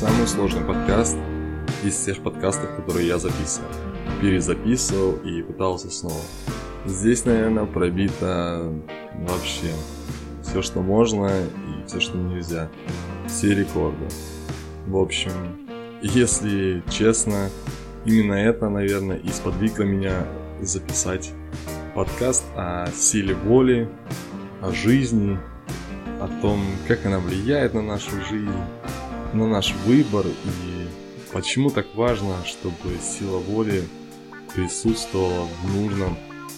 Самый сложный подкаст из всех подкастов, которые я записывал. Перезаписывал и пытался снова. Здесь, наверное, пробито вообще все, что можно и все, что нельзя. Все рекорды. В общем, если честно, именно это, наверное, и сподвигло меня записать подкаст о силе воли, о жизни, о том, как она влияет на нашу жизнь, на наш выбор и почему так важно, чтобы сила воли присутствовала в нужном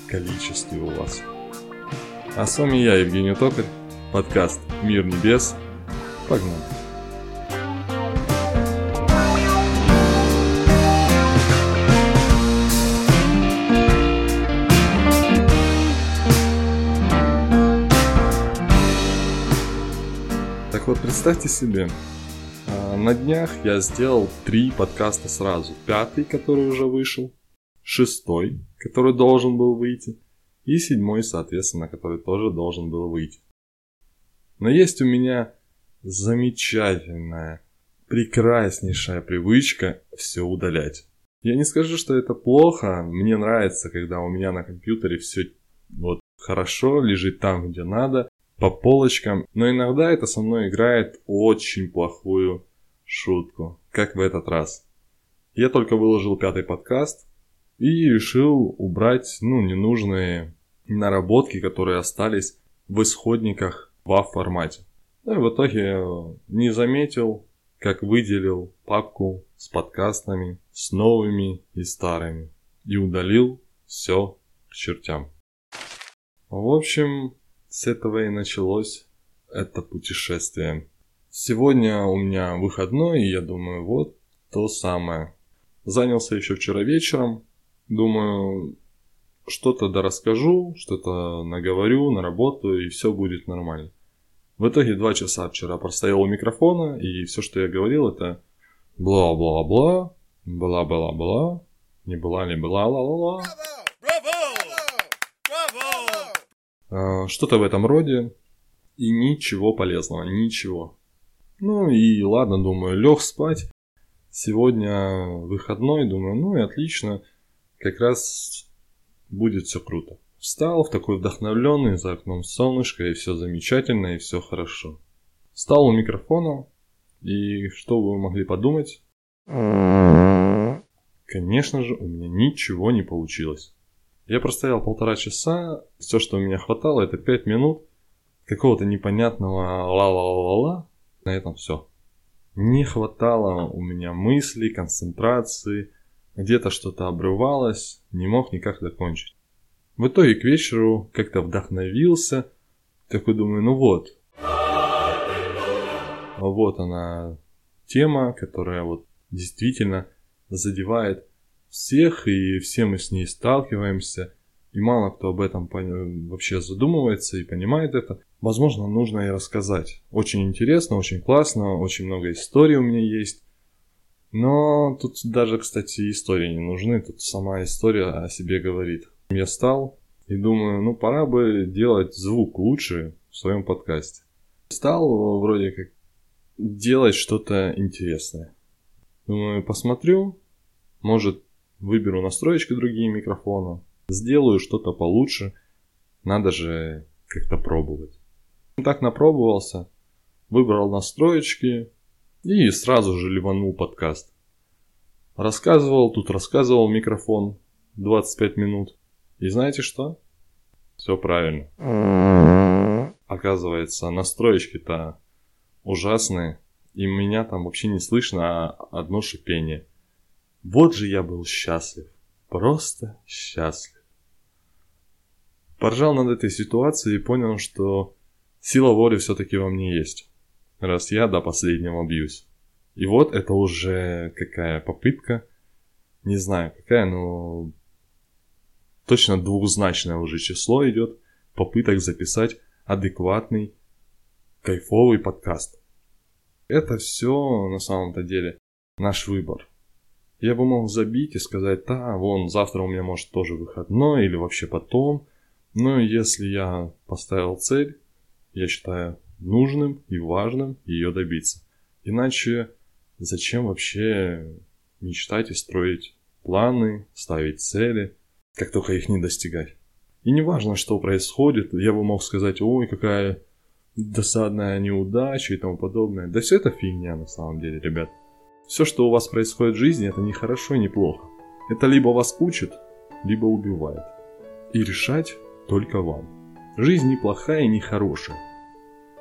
количестве у вас. А с вами я, Евгений Токарь, подкаст «Мир небес». Погнали! Так вот, представьте себе, на днях я сделал три подкаста сразу. Пятый, который уже вышел, шестой, который должен был выйти, и седьмой, соответственно, который тоже должен был выйти. Но есть у меня замечательная, прекраснейшая привычка все удалять. Я не скажу, что это плохо, мне нравится, когда у меня на компьютере все вот хорошо, лежит там, где надо, по полочкам, но иногда это со мной играет очень плохую шутку, как в этот раз. Я только выложил пятый подкаст и решил убрать, ну, ненужные наработки, которые остались в исходниках в формате. Ну и в итоге не заметил, как выделил папку с подкастами, с новыми и старыми. И удалил все к чертям. В общем, с этого и началось это путешествие. Сегодня у меня выходной, и я думаю, вот то самое. Занялся еще вчера вечером. Думаю, что-то да расскажу, что-то наговорю, наработаю, и все будет нормально. В итоге два часа вчера простоял у микрофона, и все, что я говорил, это бла-бла-бла, бла-бла-бла, не была ли бла-ла-ла-ла. А, что-то в этом роде. И ничего полезного, ничего. Ну и ладно, думаю, лег спать. Сегодня выходной, думаю, ну и отлично. Как раз будет все круто. Встал в такой вдохновленный, за окном солнышко, и все замечательно, и все хорошо. Встал у микрофона, и что вы могли подумать? Конечно же, у меня ничего не получилось. Я простоял полтора часа, все, что у меня хватало, это пять минут какого-то непонятного ла-ла-ла-ла, на этом все. Не хватало у меня мыслей, концентрации, где-то что-то обрывалось, не мог никак закончить. В итоге к вечеру как-то вдохновился, такой думаю, ну вот. Вот она тема, которая вот действительно задевает всех, и все мы с ней сталкиваемся, и мало кто об этом вообще задумывается и понимает это. Возможно, нужно и рассказать. Очень интересно, очень классно, очень много историй у меня есть. Но тут даже, кстати, истории не нужны, тут сама история о себе говорит. Я стал и думаю, ну пора бы делать звук лучше в своем подкасте. Стал вроде как делать что-то интересное. Думаю, посмотрю, может выберу настроечки другие микрофона, сделаю что-то получше, надо же как-то пробовать. Так напробовался, выбрал настроечки и сразу же ливанул подкаст. Рассказывал, тут рассказывал микрофон 25 минут. И знаете что? Все правильно. Оказывается, настроечки-то ужасные, и меня там вообще не слышно, а одно шипение – вот же я был счастлив. Просто счастлив. Поржал над этой ситуацией и понял, что сила воли все-таки во мне есть. Раз я до последнего бьюсь. И вот это уже какая попытка. Не знаю какая, но точно двухзначное уже число идет попыток записать адекватный, кайфовый подкаст. Это все на самом-то деле наш выбор. Я бы мог забить и сказать, да, вон, завтра у меня может тоже выходной или вообще потом. Но если я поставил цель, я считаю нужным и важным ее добиться. Иначе зачем вообще мечтать и строить планы, ставить цели, как только их не достигать? И не важно, что происходит, я бы мог сказать, ой, какая досадная неудача и тому подобное. Да все это фигня на самом деле, ребят. Все, что у вас происходит в жизни, это не хорошо и не плохо. Это либо вас учит, либо убивает. И решать только вам. Жизнь не плохая и не хорошая.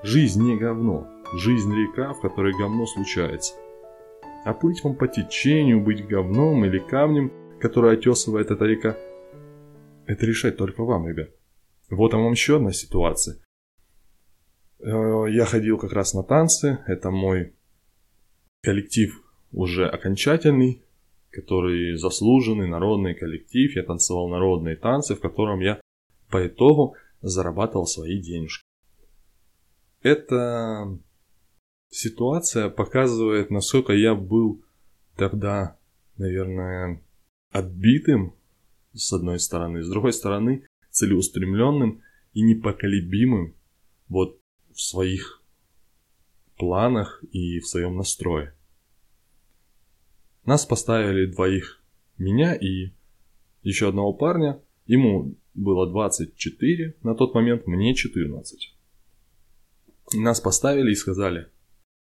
Жизнь не говно. Жизнь река, в которой говно случается. А плыть вам по течению, быть говном или камнем, который отесывает эта река, это решать только вам, ребят. Вот вам еще одна ситуация. Э, я ходил как раз на танцы. Это мой коллектив уже окончательный, который заслуженный народный коллектив. Я танцевал народные танцы, в котором я по итогу зарабатывал свои денежки. Эта ситуация показывает, насколько я был тогда, наверное, отбитым с одной стороны, с другой стороны, целеустремленным и непоколебимым вот в своих планах и в своем настрое. Нас поставили двоих, меня и еще одного парня. Ему было 24 на тот момент, мне 14. Нас поставили и сказали,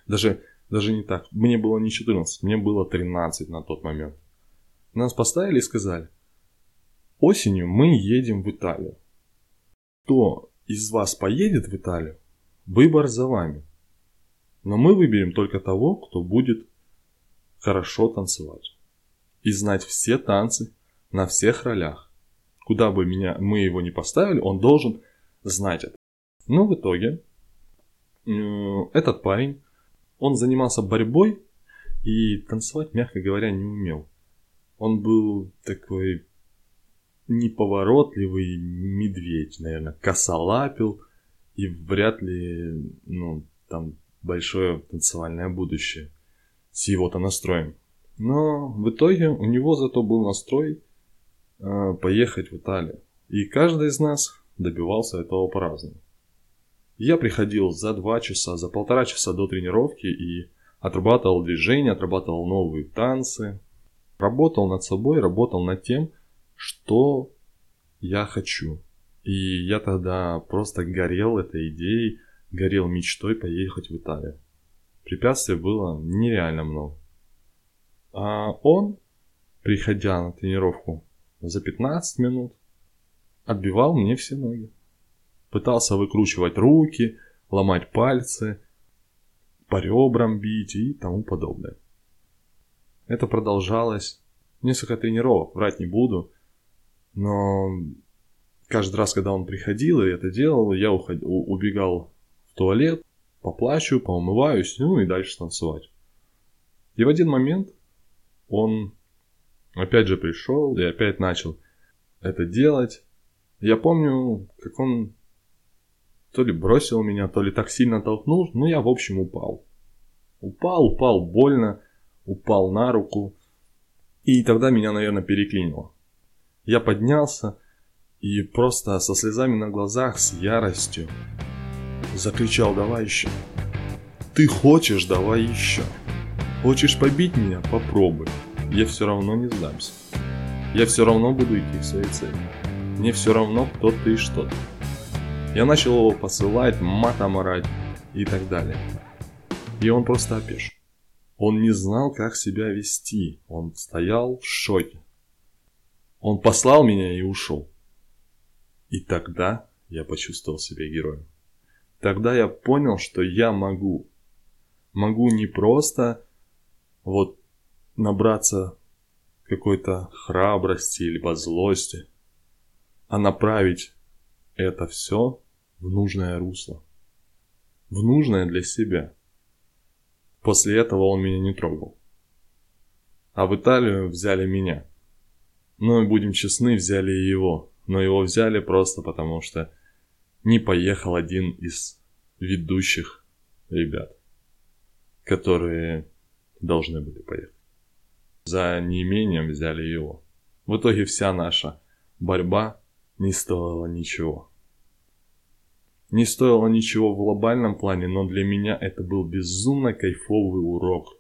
даже, даже не так, мне было не 14, мне было 13 на тот момент. Нас поставили и сказали, осенью мы едем в Италию. Кто из вас поедет в Италию, выбор за вами. Но мы выберем только того, кто будет хорошо танцевать. И знать все танцы на всех ролях. Куда бы меня, мы его не поставили, он должен знать это. Но в итоге э, этот парень, он занимался борьбой и танцевать, мягко говоря, не умел. Он был такой неповоротливый медведь, наверное, косолапил, и вряд ли, ну, там большое танцевальное будущее с его-то настроем. Но в итоге у него зато был настрой поехать в Италию. И каждый из нас добивался этого по-разному. Я приходил за два часа, за полтора часа до тренировки и отрабатывал движения, отрабатывал новые танцы, работал над собой, работал над тем, что я хочу. И я тогда просто горел этой идеей, горел мечтой поехать в Италию. Препятствий было нереально много. А он, приходя на тренировку за 15 минут, отбивал мне все ноги. Пытался выкручивать руки, ломать пальцы, по ребрам бить и тому подобное. Это продолжалось несколько тренировок, врать не буду. Но каждый раз, когда он приходил и это делал, я уход... убегал в туалет, поплачу, поумываюсь, ну и дальше танцевать. И в один момент он опять же пришел и опять начал это делать. Я помню, как он то ли бросил меня, то ли так сильно толкнул, но я, в общем, упал. Упал, упал больно, упал на руку. И тогда меня, наверное, переклинило. Я поднялся и просто со слезами на глазах, с яростью закричал «Давай еще!» «Ты хочешь? Давай еще!» «Хочешь побить меня? Попробуй!» Я все равно не сдамся. Я все равно буду идти к своей цели. Мне все равно, кто ты и что ты. Я начал его посылать, матом орать и так далее. И он просто опешил. Он не знал, как себя вести. Он стоял в шоке. Он послал меня и ушел. И тогда я почувствовал себя героем. Тогда я понял, что я могу. Могу не просто вот набраться какой-то храбрости или злости, а направить это все в нужное русло. В нужное для себя. После этого он меня не трогал. А в Италию взяли меня – но, будем честны, взяли и его. Но его взяли просто потому, что не поехал один из ведущих ребят, которые должны были поехать. За неимением взяли его. В итоге вся наша борьба не стоила ничего. Не стоило ничего в глобальном плане, но для меня это был безумно кайфовый урок.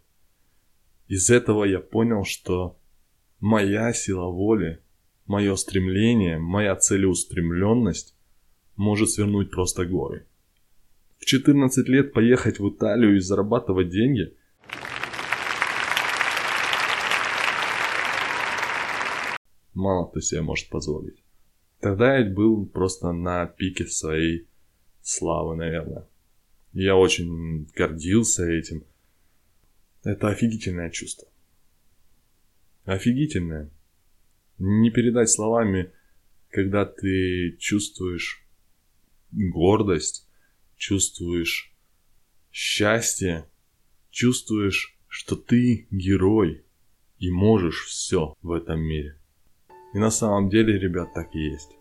Из этого я понял, что моя сила воли, мое стремление, моя целеустремленность может свернуть просто горы. В 14 лет поехать в Италию и зарабатывать деньги – мало кто себе может позволить. Тогда я был просто на пике своей славы, наверное. Я очень гордился этим. Это офигительное чувство. Офигительное. Не передать словами, когда ты чувствуешь гордость, чувствуешь счастье, чувствуешь, что ты герой и можешь все в этом мире. И на самом деле, ребят, так и есть.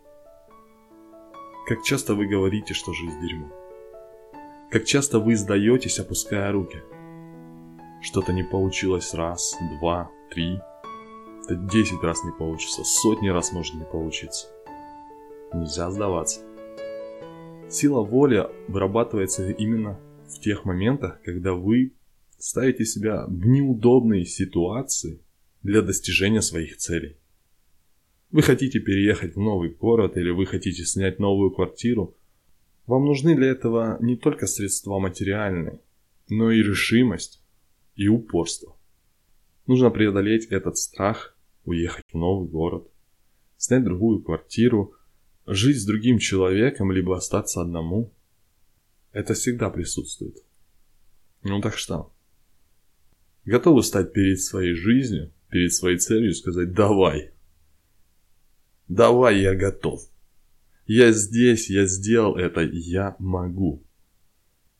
Как часто вы говорите, что жизнь дерьмо? Как часто вы сдаетесь, опуская руки? Что-то не получилось раз, два, три. Да десять раз не получится, сотни раз может не получиться. Нельзя сдаваться. Сила воли вырабатывается именно в тех моментах, когда вы ставите себя в неудобные ситуации для достижения своих целей. Вы хотите переехать в новый город или вы хотите снять новую квартиру. Вам нужны для этого не только средства материальные, но и решимость и упорство. Нужно преодолеть этот страх, уехать в новый город, снять другую квартиру, жить с другим человеком, либо остаться одному. Это всегда присутствует. Ну так что? Готовы стать перед своей жизнью, перед своей целью и сказать «давай», Давай, я готов. Я здесь, я сделал это, я могу.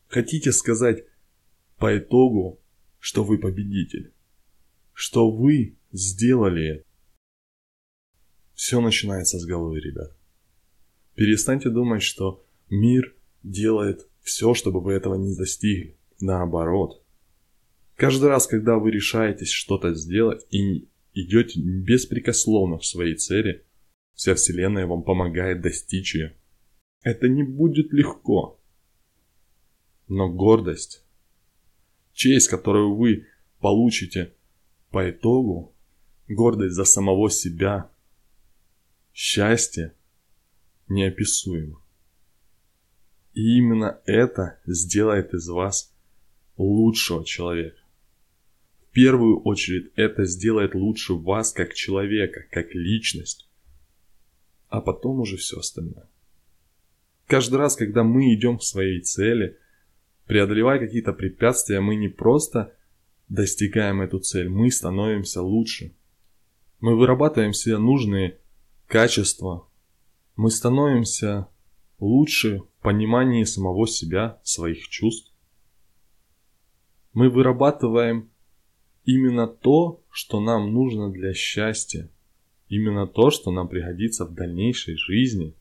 Хотите сказать по итогу, что вы победитель? Что вы сделали это? Все начинается с головы, ребят. Перестаньте думать, что мир делает все, чтобы вы этого не достигли. Наоборот. Каждый раз, когда вы решаетесь что-то сделать и идете беспрекословно в своей цели, Вся Вселенная вам помогает достичь ее. Это не будет легко. Но гордость, честь, которую вы получите по итогу, гордость за самого себя, счастье неописуемо. И именно это сделает из вас лучшего человека. В первую очередь это сделает лучше вас как человека, как личность а потом уже все остальное. Каждый раз, когда мы идем к своей цели, преодолевая какие-то препятствия, мы не просто достигаем эту цель, мы становимся лучше. Мы вырабатываем себе нужные качества, мы становимся лучше в понимании самого себя, своих чувств. Мы вырабатываем именно то, что нам нужно для счастья, Именно то, что нам пригодится в дальнейшей жизни.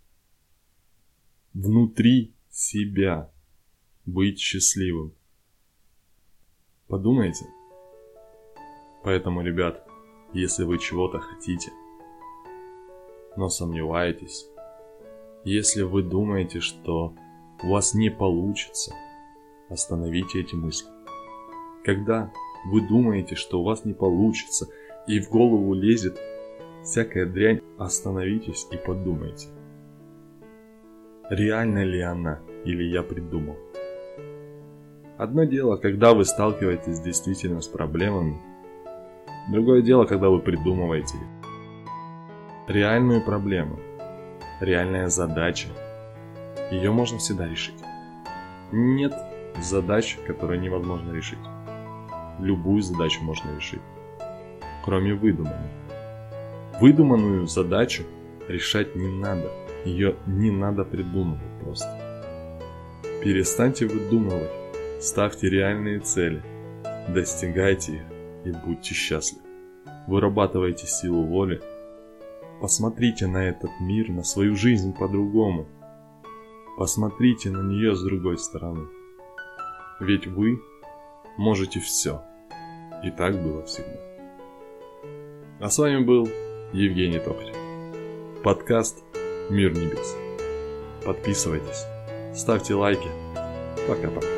Внутри себя. Быть счастливым. Подумайте. Поэтому, ребят, если вы чего-то хотите, но сомневаетесь, если вы думаете, что у вас не получится, остановите эти мысли. Когда вы думаете, что у вас не получится, и в голову лезет всякая дрянь, остановитесь и подумайте. Реально ли она или я придумал? Одно дело, когда вы сталкиваетесь действительно с проблемами. Другое дело, когда вы придумываете реальную проблему, реальная задача. Ее можно всегда решить. Нет задач, которые невозможно решить. Любую задачу можно решить, кроме выдуманных. Выдуманную задачу решать не надо. Ее не надо придумывать просто. Перестаньте выдумывать. Ставьте реальные цели. Достигайте их и будьте счастливы. Вырабатывайте силу воли. Посмотрите на этот мир, на свою жизнь по-другому. Посмотрите на нее с другой стороны. Ведь вы можете все. И так было всегда. А с вами был Евгений Токарев. Подкаст «Мир небес». Подписывайтесь, ставьте лайки. Пока-пока.